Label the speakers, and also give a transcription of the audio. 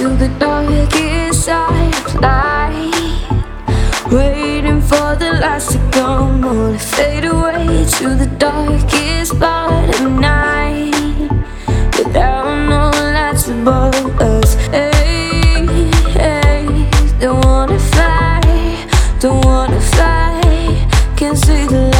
Speaker 1: to the darkest side of light, waiting for the lights to come on and fade away to the darkest part of night, without no lights above us. Hey, hey, don't wanna fly, don't wanna fly, can't see the light.